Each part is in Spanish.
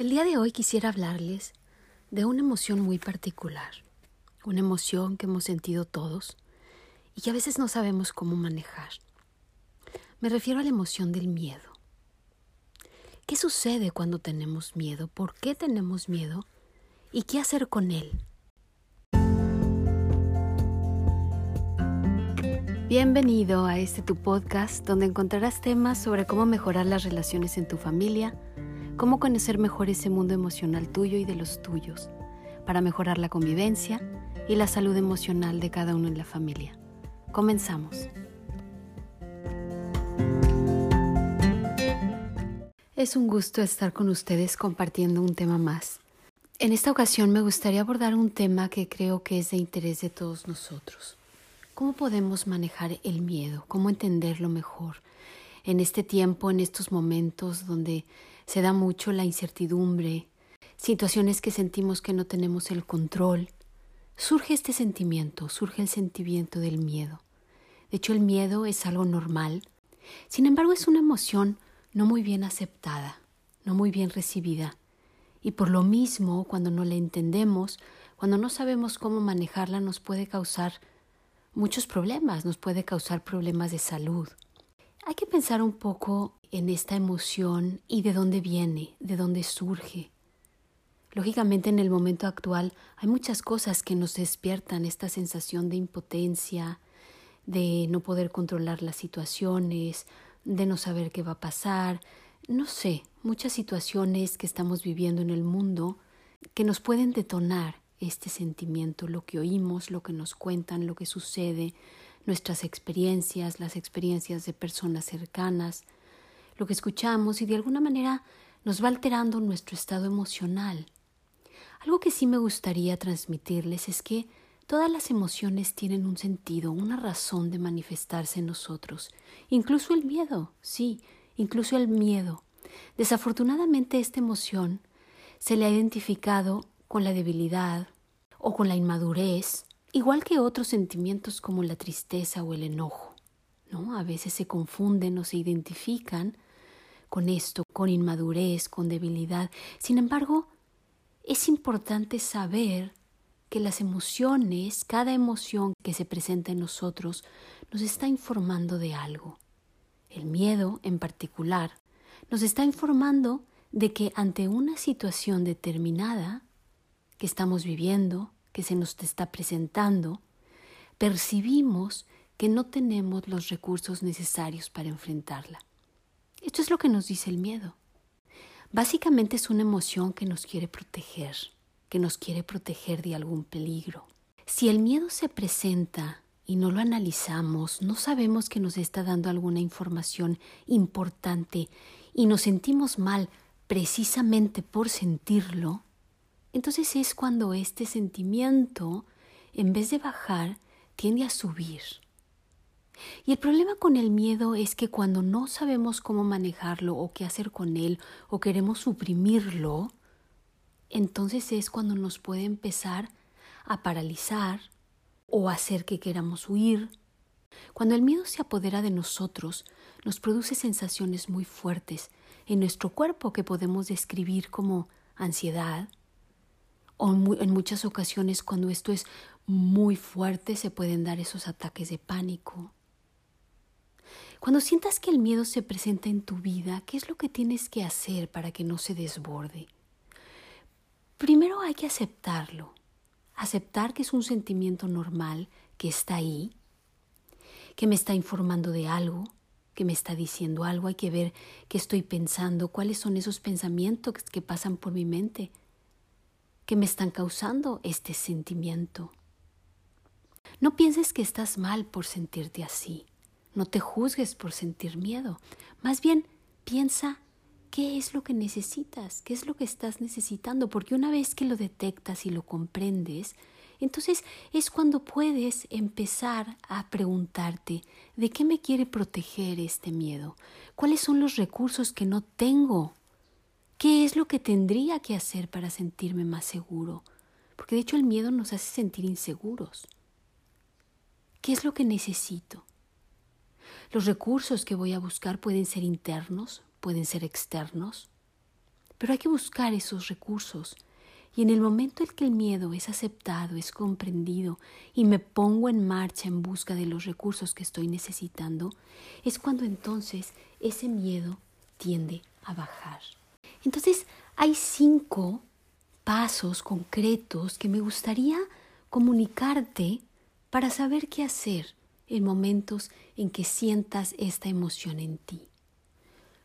El día de hoy quisiera hablarles de una emoción muy particular, una emoción que hemos sentido todos y que a veces no sabemos cómo manejar. Me refiero a la emoción del miedo. ¿Qué sucede cuando tenemos miedo? ¿Por qué tenemos miedo? ¿Y qué hacer con él? Bienvenido a este tu podcast donde encontrarás temas sobre cómo mejorar las relaciones en tu familia, cómo conocer mejor ese mundo emocional tuyo y de los tuyos, para mejorar la convivencia y la salud emocional de cada uno en la familia. Comenzamos. Es un gusto estar con ustedes compartiendo un tema más. En esta ocasión me gustaría abordar un tema que creo que es de interés de todos nosotros. ¿Cómo podemos manejar el miedo? ¿Cómo entenderlo mejor? En este tiempo, en estos momentos donde se da mucho la incertidumbre, situaciones que sentimos que no tenemos el control. Surge este sentimiento, surge el sentimiento del miedo. De hecho, el miedo es algo normal. Sin embargo, es una emoción no muy bien aceptada, no muy bien recibida. Y por lo mismo, cuando no la entendemos, cuando no sabemos cómo manejarla, nos puede causar muchos problemas, nos puede causar problemas de salud. Hay que pensar un poco en esta emoción y de dónde viene, de dónde surge. Lógicamente en el momento actual hay muchas cosas que nos despiertan esta sensación de impotencia, de no poder controlar las situaciones, de no saber qué va a pasar, no sé, muchas situaciones que estamos viviendo en el mundo que nos pueden detonar este sentimiento, lo que oímos, lo que nos cuentan, lo que sucede, nuestras experiencias, las experiencias de personas cercanas, lo que escuchamos y de alguna manera nos va alterando nuestro estado emocional. Algo que sí me gustaría transmitirles es que todas las emociones tienen un sentido, una razón de manifestarse en nosotros, incluso el miedo, sí, incluso el miedo. Desafortunadamente esta emoción se le ha identificado con la debilidad o con la inmadurez, igual que otros sentimientos como la tristeza o el enojo. ¿no? A veces se confunden o se identifican con esto, con inmadurez, con debilidad. Sin embargo, es importante saber que las emociones, cada emoción que se presenta en nosotros, nos está informando de algo. El miedo, en particular, nos está informando de que ante una situación determinada que estamos viviendo, que se nos está presentando, percibimos que no tenemos los recursos necesarios para enfrentarla. Esto es lo que nos dice el miedo. Básicamente es una emoción que nos quiere proteger, que nos quiere proteger de algún peligro. Si el miedo se presenta y no lo analizamos, no sabemos que nos está dando alguna información importante y nos sentimos mal precisamente por sentirlo, entonces es cuando este sentimiento, en vez de bajar, tiende a subir. Y el problema con el miedo es que cuando no sabemos cómo manejarlo o qué hacer con él o queremos suprimirlo, entonces es cuando nos puede empezar a paralizar o hacer que queramos huir. Cuando el miedo se apodera de nosotros, nos produce sensaciones muy fuertes en nuestro cuerpo que podemos describir como ansiedad, o en muchas ocasiones cuando esto es muy fuerte se pueden dar esos ataques de pánico. Cuando sientas que el miedo se presenta en tu vida, ¿qué es lo que tienes que hacer para que no se desborde? Primero hay que aceptarlo, aceptar que es un sentimiento normal, que está ahí, que me está informando de algo, que me está diciendo algo, hay que ver qué estoy pensando, cuáles son esos pensamientos que pasan por mi mente, que me están causando este sentimiento. No pienses que estás mal por sentirte así. No te juzgues por sentir miedo. Más bien, piensa qué es lo que necesitas, qué es lo que estás necesitando, porque una vez que lo detectas y lo comprendes, entonces es cuando puedes empezar a preguntarte de qué me quiere proteger este miedo, cuáles son los recursos que no tengo ¿Qué es lo que tendría que hacer para sentirme más seguro? Porque de hecho el miedo nos hace sentir inseguros. ¿Qué es lo que necesito? Los recursos que voy a buscar pueden ser internos, pueden ser externos. pero hay que buscar esos recursos. Y en el momento en que el miedo es aceptado, es comprendido y me pongo en marcha en busca de los recursos que estoy necesitando, es cuando entonces ese miedo tiende a bajar. Entonces hay cinco pasos concretos que me gustaría comunicarte para saber qué hacer en momentos en que sientas esta emoción en ti.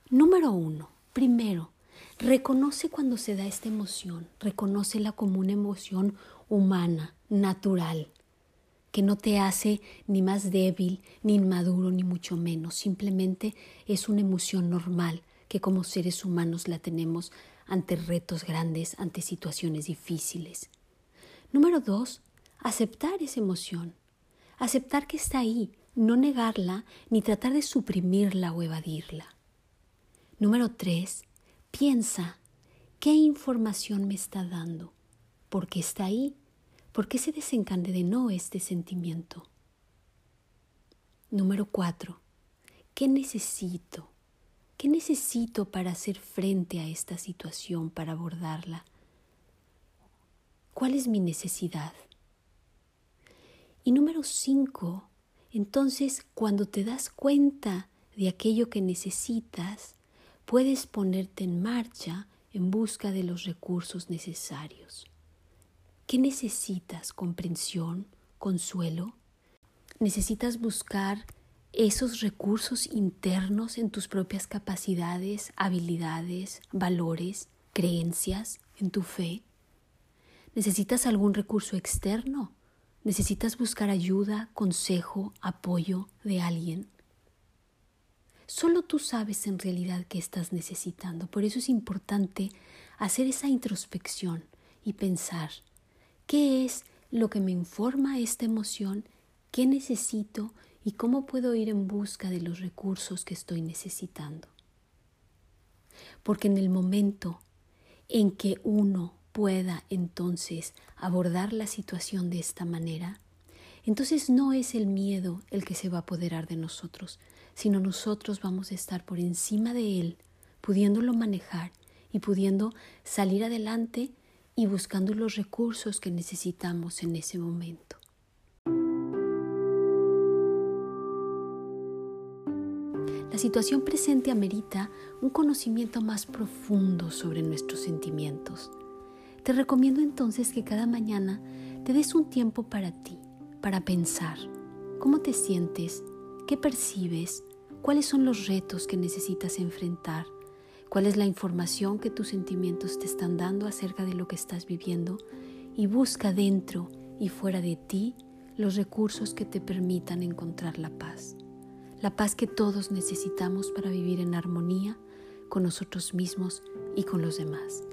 Número uno, primero, reconoce cuando se da esta emoción, reconócela como una emoción humana, natural, que no te hace ni más débil, ni inmaduro, ni mucho menos, simplemente es una emoción normal que como seres humanos la tenemos ante retos grandes, ante situaciones difíciles. Número dos, aceptar esa emoción, aceptar que está ahí, no negarla ni tratar de suprimirla o evadirla. Número tres, piensa qué información me está dando, por qué está ahí, por qué se desencadenó este sentimiento. Número cuatro, ¿qué necesito? ¿Qué necesito para hacer frente a esta situación, para abordarla? ¿Cuál es mi necesidad? Y número cinco, entonces cuando te das cuenta de aquello que necesitas, puedes ponerte en marcha en busca de los recursos necesarios. ¿Qué necesitas? ¿Comprensión? ¿Consuelo? ¿Necesitas buscar esos recursos internos en tus propias capacidades, habilidades, valores, creencias, en tu fe? ¿Necesitas algún recurso externo? ¿Necesitas buscar ayuda, consejo, apoyo de alguien? Solo tú sabes en realidad qué estás necesitando. Por eso es importante hacer esa introspección y pensar qué es lo que me informa esta emoción, qué necesito y cómo puedo ir en busca de los recursos que estoy necesitando. Porque en el momento en que uno pueda entonces abordar la situación de esta manera, entonces no es el miedo el que se va a apoderar de nosotros, sino nosotros vamos a estar por encima de él, pudiéndolo manejar y pudiendo salir adelante y buscando los recursos que necesitamos en ese momento. La situación presente amerita un conocimiento más profundo sobre nuestros sentimientos. Te recomiendo entonces que cada mañana te des un tiempo para ti, para pensar cómo te sientes, qué percibes, cuáles son los retos que necesitas enfrentar, cuál es la información que tus sentimientos te están dando acerca de lo que estás viviendo y busca dentro y fuera de ti los recursos que te permitan encontrar la paz la paz que todos necesitamos para vivir en armonía con nosotros mismos y con los demás.